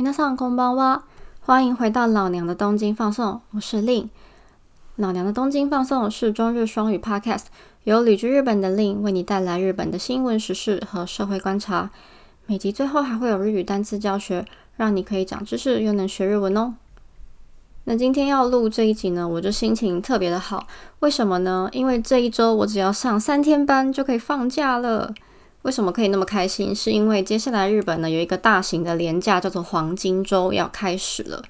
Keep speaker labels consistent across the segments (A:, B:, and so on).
A: 皆さんこんばんは，欢迎回到老娘的东京放送，我是令。老娘的东京放送是中日双语 Podcast，由旅居日本的令为你带来日本的新闻时事和社会观察。每集最后还会有日语单词教学，让你可以长知识又能学日文哦。那今天要录这一集呢，我就心情特别的好。为什么呢？因为这一周我只要上三天班就可以放假了。 为什么可以那么开心？是因为接下来日本呢有一个大型的连假，叫做黄金周要开始了。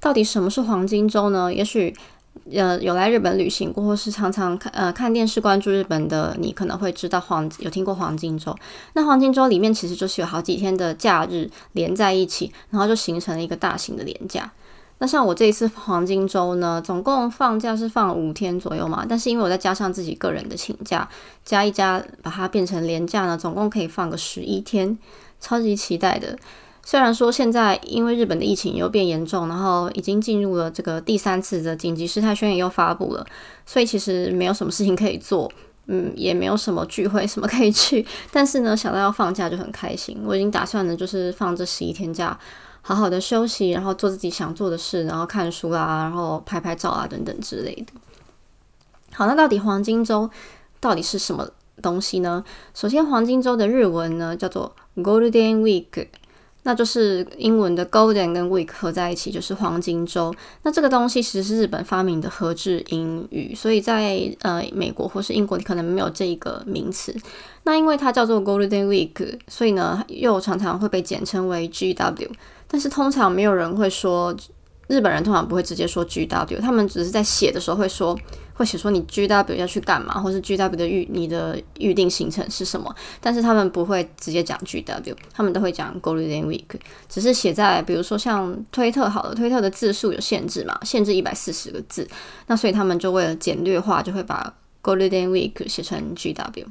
A: 到底什么是黄金周呢？也许呃有来日本旅行过，或是常常看呃看电视关注日本的你，可能会知道黄有听过黄金周。那黄金周里面其实就是有好几天的假日连在一起，然后就形成了一个大型的连假。那像我这一次黄金周呢，总共放假是放五天左右嘛，但是因为我再加上自己个人的请假，加一加把它变成连假呢，总共可以放个十一天，超级期待的。虽然说现在因为日本的疫情又变严重，然后已经进入了这个第三次的紧急事态宣言又发布了，所以其实没有什么事情可以做，嗯，也没有什么聚会什么可以去。但是呢，想到要放假就很开心，我已经打算呢，就是放这十一天假。好好的休息，然后做自己想做的事，然后看书啊，然后拍拍照啊，等等之类的。好，那到底黄金周到底是什么东西呢？首先，黄金周的日文呢叫做 Golden Week，那就是英文的 Golden 跟 Week 合在一起就是黄金周。那这个东西其实是日本发明的合制英语，所以在呃美国或是英国你可能没有这一个名词。那因为它叫做 Golden Week，所以呢又常常会被简称为 GW。但是通常没有人会说，日本人通常不会直接说 G W，他们只是在写的时候会说，会写说你 G W 要去干嘛，或是 G W 的预你的预定行程是什么。但是他们不会直接讲 G W，他们都会讲 Golden Week，只是写在比如说像推特好了，推特的字数有限制嘛，限制一百四十个字，那所以他们就为了简略化，就会把 Golden Week 写成 G W。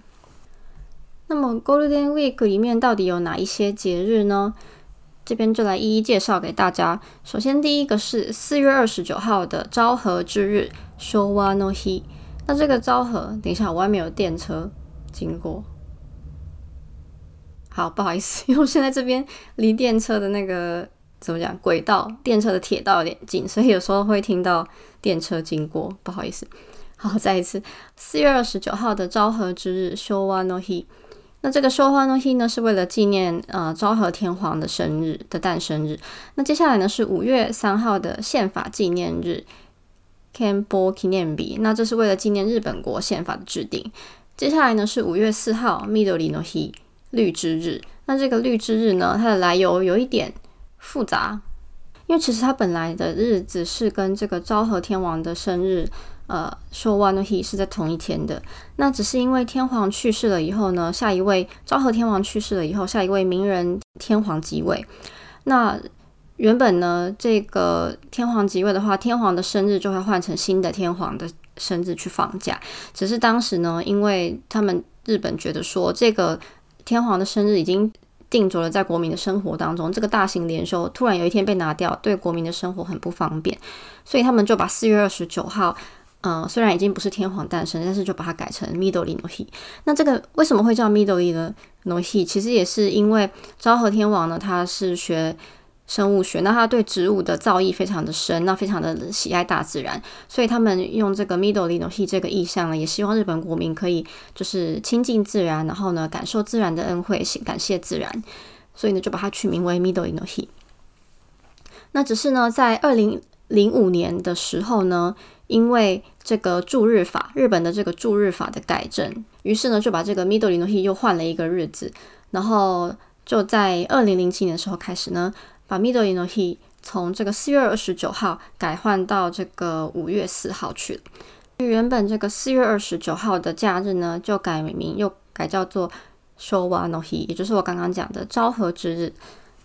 A: 那么 Golden Week 里面到底有哪一些节日呢？这边就来一一介绍给大家。首先，第一个是四月二十九号的昭和之日 （Showa no Hi）。那这个昭和，等一下，我外面有电车经过。好，不好意思，因为我现在这边离电车的那个怎么讲轨道，电车的铁道有点近，所以有时候会听到电车经过。不好意思。好，再一次，四月二十九号的昭和之日 （Showa no Hi）。那这个收花东西呢，是为了纪念呃昭和天皇的生日的诞生日。那接下来呢是五月三号的宪法纪念日 k a n b o Kinenbi。那这是为了纪念日本国宪法的制定。接下来呢是五月四号 Midori no Hi 绿之日。那这个绿之日呢，它的来由有一点复杂，因为其实它本来的日子是跟这个昭和天王的生日。呃，说 One He 是在同一天的，那只是因为天皇去世了以后呢，下一位昭和天皇去世了以后，下一位明仁天皇即位。那原本呢，这个天皇即位的话，天皇的生日就会换成新的天皇的生日去放假。只是当时呢，因为他们日本觉得说，这个天皇的生日已经定着了在国民的生活当中，这个大型连休突然有一天被拿掉，对国民的生活很不方便，所以他们就把四月二十九号。嗯，虽然已经不是天皇诞生，但是就把它改成 Midori no Hi。那这个为什么会叫 Midori 的 no Hi？其实也是因为昭和天王呢，他是学生物学，那他对植物的造诣非常的深，那非常的喜爱大自然，所以他们用这个 Midori no Hi 这个意象呢，也希望日本国民可以就是亲近自然，然后呢感受自然的恩惠，感谢自然，所以呢就把它取名为 Midori no Hi。那只是呢，在二零零五年的时候呢。因为这个驻日法，日本的这个驻日法的改正，于是呢就把这个 Midori no Hi 又换了一个日子，然后就在二零零七年的时候开始呢，把 Midori no Hi 从这个四月二十九号改换到这个五月四号去了。原本这个四月二十九号的假日呢，就改名又改叫做 Showa no Hi，也就是我刚刚讲的昭和之日。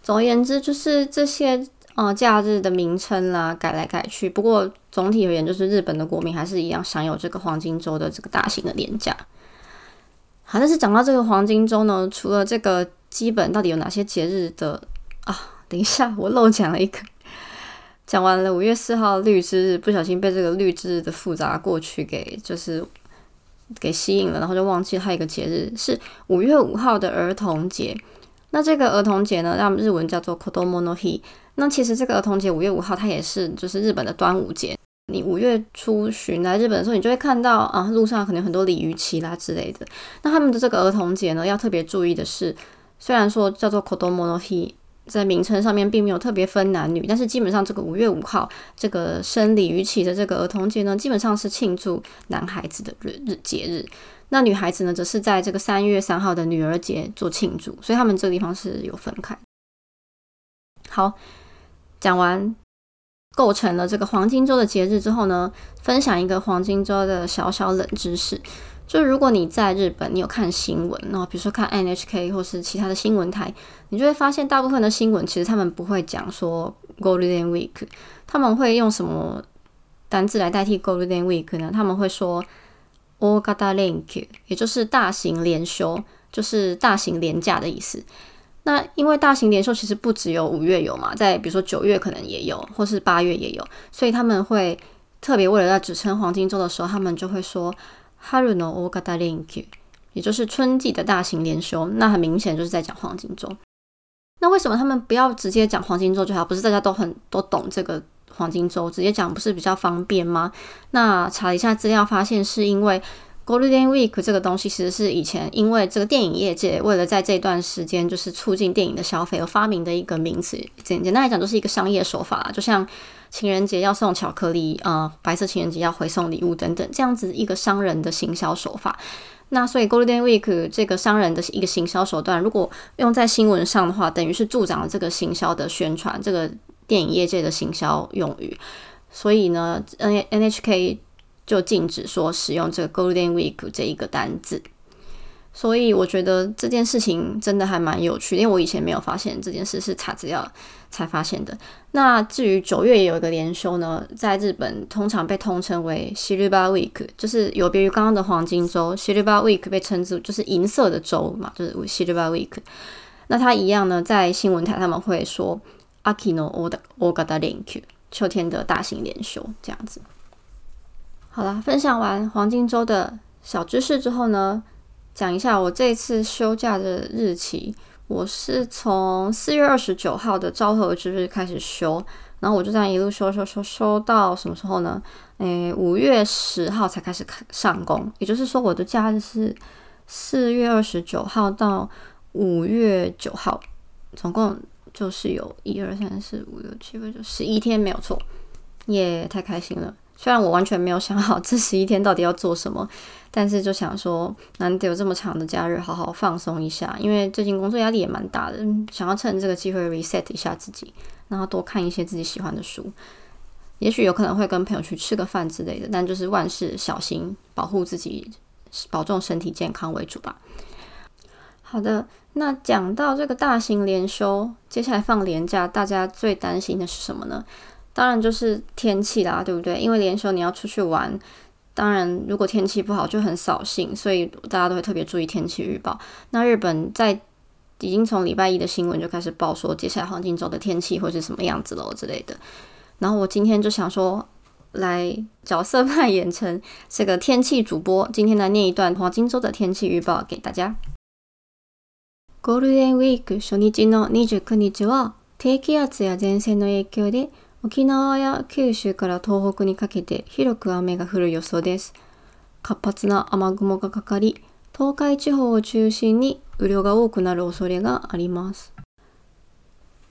A: 总而言之，就是这些。呃，假日的名称啦，改来改去。不过总体而言，就是日本的国民还是一样享有这个黄金周的这个大型的年假。好，但是讲到这个黄金周呢，除了这个基本到底有哪些节日的啊？等一下，我漏讲了一个。讲完了五月四号绿之日，不小心被这个绿之日的复杂过去给就是给吸引了，然后就忘记还有一个节日是五月五号的儿童节。那这个儿童节呢，让日文叫做 Kodomo no Hi。那其实这个儿童节五月五号，它也是就是日本的端午节。你五月初旬来日本的时候，你就会看到啊，路上可能很多鲤鱼旗啦之类的。那他们的这个儿童节呢，要特别注意的是，虽然说叫做 Kodomo no Hi，在名称上面并没有特别分男女，但是基本上这个五月五号这个生鲤鱼旗的这个儿童节呢，基本上是庆祝男孩子的日日节日。那女孩子呢，则是在这个三月三号的女儿节做庆祝，所以他们这个地方是有分开。好，讲完。构成了这个黄金周的节日之后呢，分享一个黄金周的小小冷知识，就是如果你在日本，你有看新闻，然后比如说看 NHK 或是其他的新闻台，你就会发现大部分的新闻其实他们不会讲说 Golden Week，他们会用什么单字来代替 Golden Week 呢？他们会说 Ogata Link，也就是大型连休，就是大型连假的意思。那因为大型连休其实不只有五月有嘛，在比如说九月可能也有，或是八月也有，所以他们会特别为了要指称黄金周的时候，他们就会说 Haru no Ogata Link，也就是春季的大型连休。那很明显就是在讲黄金周。那为什么他们不要直接讲黄金周就好？不是大家都很都懂这个黄金周，直接讲不是比较方便吗？那查了一下资料，发现是因为。Golden Week 这个东西其实是以前因为这个电影业界为了在这段时间就是促进电影的消费而发明的一个名词。简简单来讲，就是一个商业手法，就像情人节要送巧克力，呃，白色情人节要回送礼物等等，这样子一个商人的行销手法。那所以 Golden Week 这个商人的一个行销手段，如果用在新闻上的话，等于是助长了这个行销的宣传，这个电影业界的行销用语。所以呢，N NHK。就禁止说使用这个 Golden Week 这一个单字，所以我觉得这件事情真的还蛮有趣，因为我以前没有发现这件事是查资料才发现的。那至于九月也有一个连休呢，在日本通常被通称为 Shiriba Week，就是有别于刚刚的黄金周，Shiriba Week 被称之就是银色的周嘛，就是 Shiriba Week。那它一样呢，在新闻台他们会说 Akino Oda Ogata Link，秋天的大型连休这样子。好了，分享完黄金周的小知识之后呢，讲一下我这次休假的日期。我是从四月二十九号的昭和之日开始休，然后我就这样一路休休休休到什么时候呢？诶，五月十号才开始上工。也就是说，我的假日是四月二十九号到五月九号，总共就是有一二三四五六七八九十一天，没有错。耶，太开心了！虽然我完全没有想好这十一天到底要做什么，但是就想说难得有这么长的假日，好好放松一下。因为最近工作压力也蛮大的，想要趁这个机会 reset 一下自己，然后多看一些自己喜欢的书。也许有可能会跟朋友去吃个饭之类的，但就是万事小心，保护自己，保重身体健康为主吧。好的，那讲到这个大型连休，接下来放年假，大家最担心的是什么呢？当然就是天气啦，对不对？因为连休你要出去玩，当然如果天气不好就很扫兴，所以大家都会特别注意天气预报。那日本在已经从礼拜一的新闻就开始报说，接下来黄金周的天气会是什么样子喽之类的。然后我今天就想说，来角色扮演成这个天气主播，今天来念一段黄金周的天气预报给大家。ゴールデンウィーク初日の二十九日は低気圧や前線の影響で 沖縄や九州から東北にかけて広く雨が降る予想です。活発な雨雲がかかり、東海地方を中心に雨量が多くなる恐れがあります。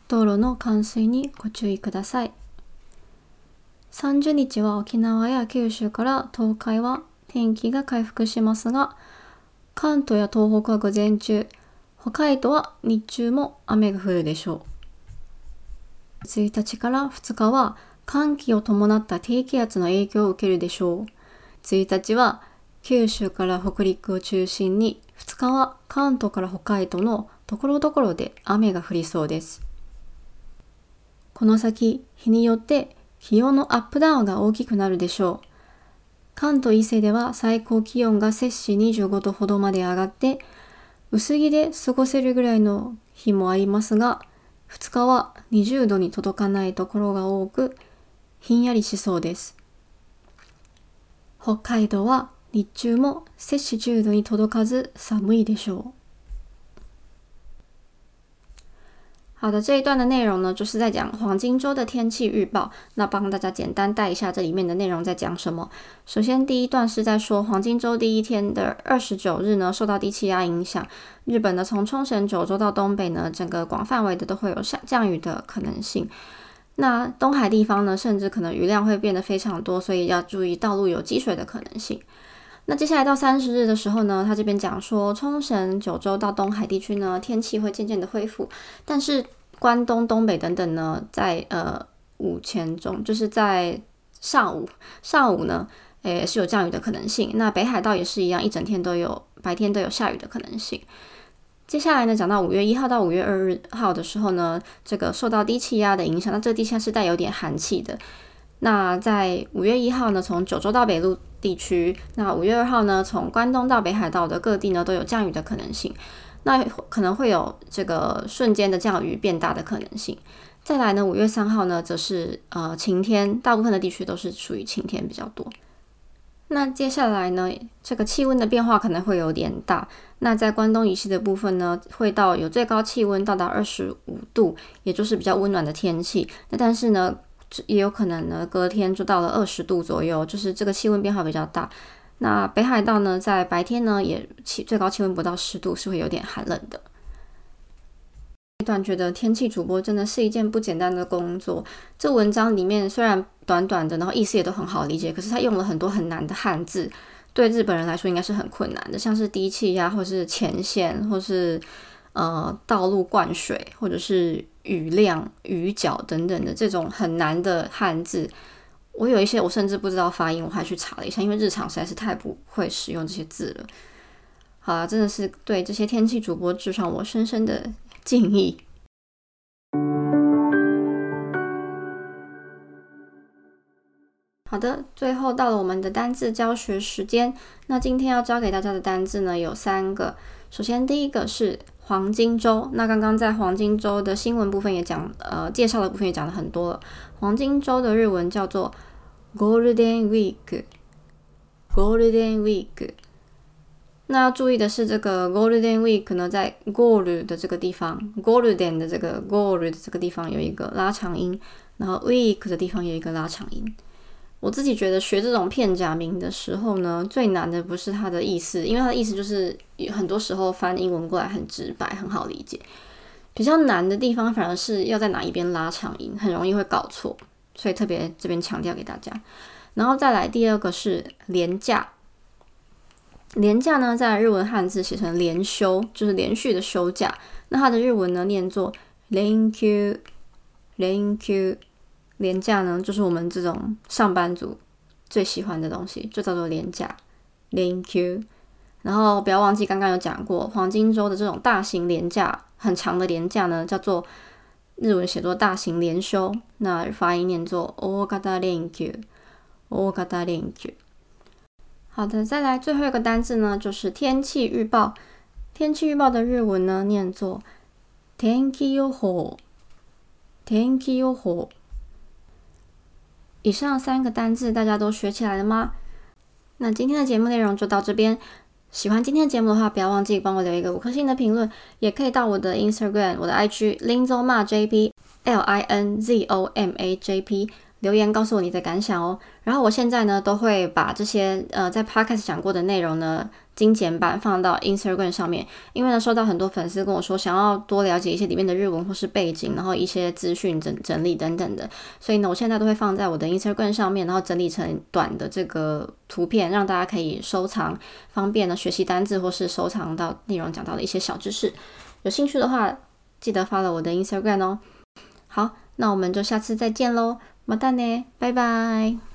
A: 道路の冠水にご注意ください。30日は沖縄や九州から東海は天気が回復しますが、関東や東北は午前中、北海道は日中も雨が降るでしょう。1日から2日は寒気を伴った低気圧の影響を受けるでしょう。1日は九州から北陸を中心に、2日は関東から北海道のところどころで雨が降りそうです。この先、日によって気温のアップダウンが大きくなるでしょう。関東伊勢では最高気温が摂氏25度ほどまで上がって、薄着で過ごせるぐらいの日もありますが、2日は20度に届かないところが多く、ひんやりしそうです。北海道は日中も摂氏10度に届かず寒いでしょう。好的，这一段的内容呢，就是在讲黄金周的天气预报。那帮大家简单带一下这里面的内容在讲什么。首先，第一段是在说黄金周第一天的二十九日呢，受到低气压影响，日本呢从冲绳、九州到东北呢，整个广范围的都会有下降雨的可能性。那东海地方呢，甚至可能雨量会变得非常多，所以要注意道路有积水的可能性。那接下来到三十日的时候呢，他这边讲说，冲绳、九州到东海地区呢，天气会渐渐的恢复，但是关东、东北等等呢，在呃午前中，就是在上午，上午呢，诶是有降雨的可能性。那北海道也是一样，一整天都有白天都有下雨的可能性。接下来呢，讲到五月一号到五月二日号的时候呢，这个受到低气压的影响，那这个低气压是带有点寒气的。那在五月一号呢，从九州到北陆地区；那五月二号呢，从关东到北海道的各地呢，都有降雨的可能性。那可能会有这个瞬间的降雨变大的可能性。再来呢，五月三号呢，则是呃晴天，大部分的地区都是属于晴天比较多。那接下来呢，这个气温的变化可能会有点大。那在关东以西的部分呢，会到有最高气温到达二十五度，也就是比较温暖的天气。那但是呢，也有可能呢，隔天就到了二十度左右，就是这个气温变化比较大。那北海道呢，在白天呢，也气最高气温不到十度，是会有点寒冷的。一段觉得天气主播真的是一件不简单的工作。这文章里面虽然短短的，然后意思也都很好理解，可是他用了很多很难的汉字，对日本人来说应该是很困难的，像是低气压，或是前线，或是呃道路灌水，或者是。雨量、雨角等等的这种很难的汉字，我有一些我甚至不知道发音，我还去查了一下，因为日常实在是太不会使用这些字了。好了，真的是对这些天气主播致上我深深的敬意。好的，最后到了我们的单字教学时间。那今天要教给大家的单字呢有三个，首先第一个是。黄金周，那刚刚在黄金周的新闻部分也讲，呃，介绍的部分也讲了很多了。黄金周的日文叫做 Golden Week，Golden Week。那要注意的是，这个 Golden Week 呢，在 Gold 的这个地方，Golden 的这个 Gold 的这个地方有一个拉长音，然后 Week 的地方有一个拉长音。我自己觉得学这种片假名的时候呢，最难的不是它的意思，因为它的意思就是很多时候翻英文过来很直白，很好理解。比较难的地方反而是要在哪一边拉长音，很容易会搞错，所以特别这边强调给大家。然后再来第二个是廉价，廉价呢在日文汉字写成连休，就是连续的休假。那它的日文呢念作连休，连休。廉价呢，就是我们这种上班族最喜欢的东西，就叫做廉价。廉价。然后不要忘记刚刚有讲过，黄金周的这种大型廉价、很长的廉价呢，叫做日文写作大型连休，那发音念作 Ogata Thank you。Ogata Thank you。好的，再来最后一个单字呢，就是天气预报。天气预报的日文呢，念作天気予報。天気予報。以上三个单字大家都学起来了吗？那今天的节目内容就到这边。喜欢今天的节目的话，不要忘记帮我留一个五颗星的评论，也可以到我的 Instagram、我的 IG Linzoma JP L I N Z O M A J P。留言告诉我你的感想哦。然后我现在呢都会把这些呃在 podcast 讲过的内容呢精简版放到 Instagram 上面，因为呢收到很多粉丝跟我说想要多了解一些里面的日文或是背景，然后一些资讯整整理等等的，所以呢我现在都会放在我的 Instagram 上面，然后整理成短的这个图片，让大家可以收藏，方便呢学习单字或是收藏到内容讲到的一些小知识。有兴趣的话，记得发了我的 Instagram 哦。好，那我们就下次再见喽。またね。バイバイ。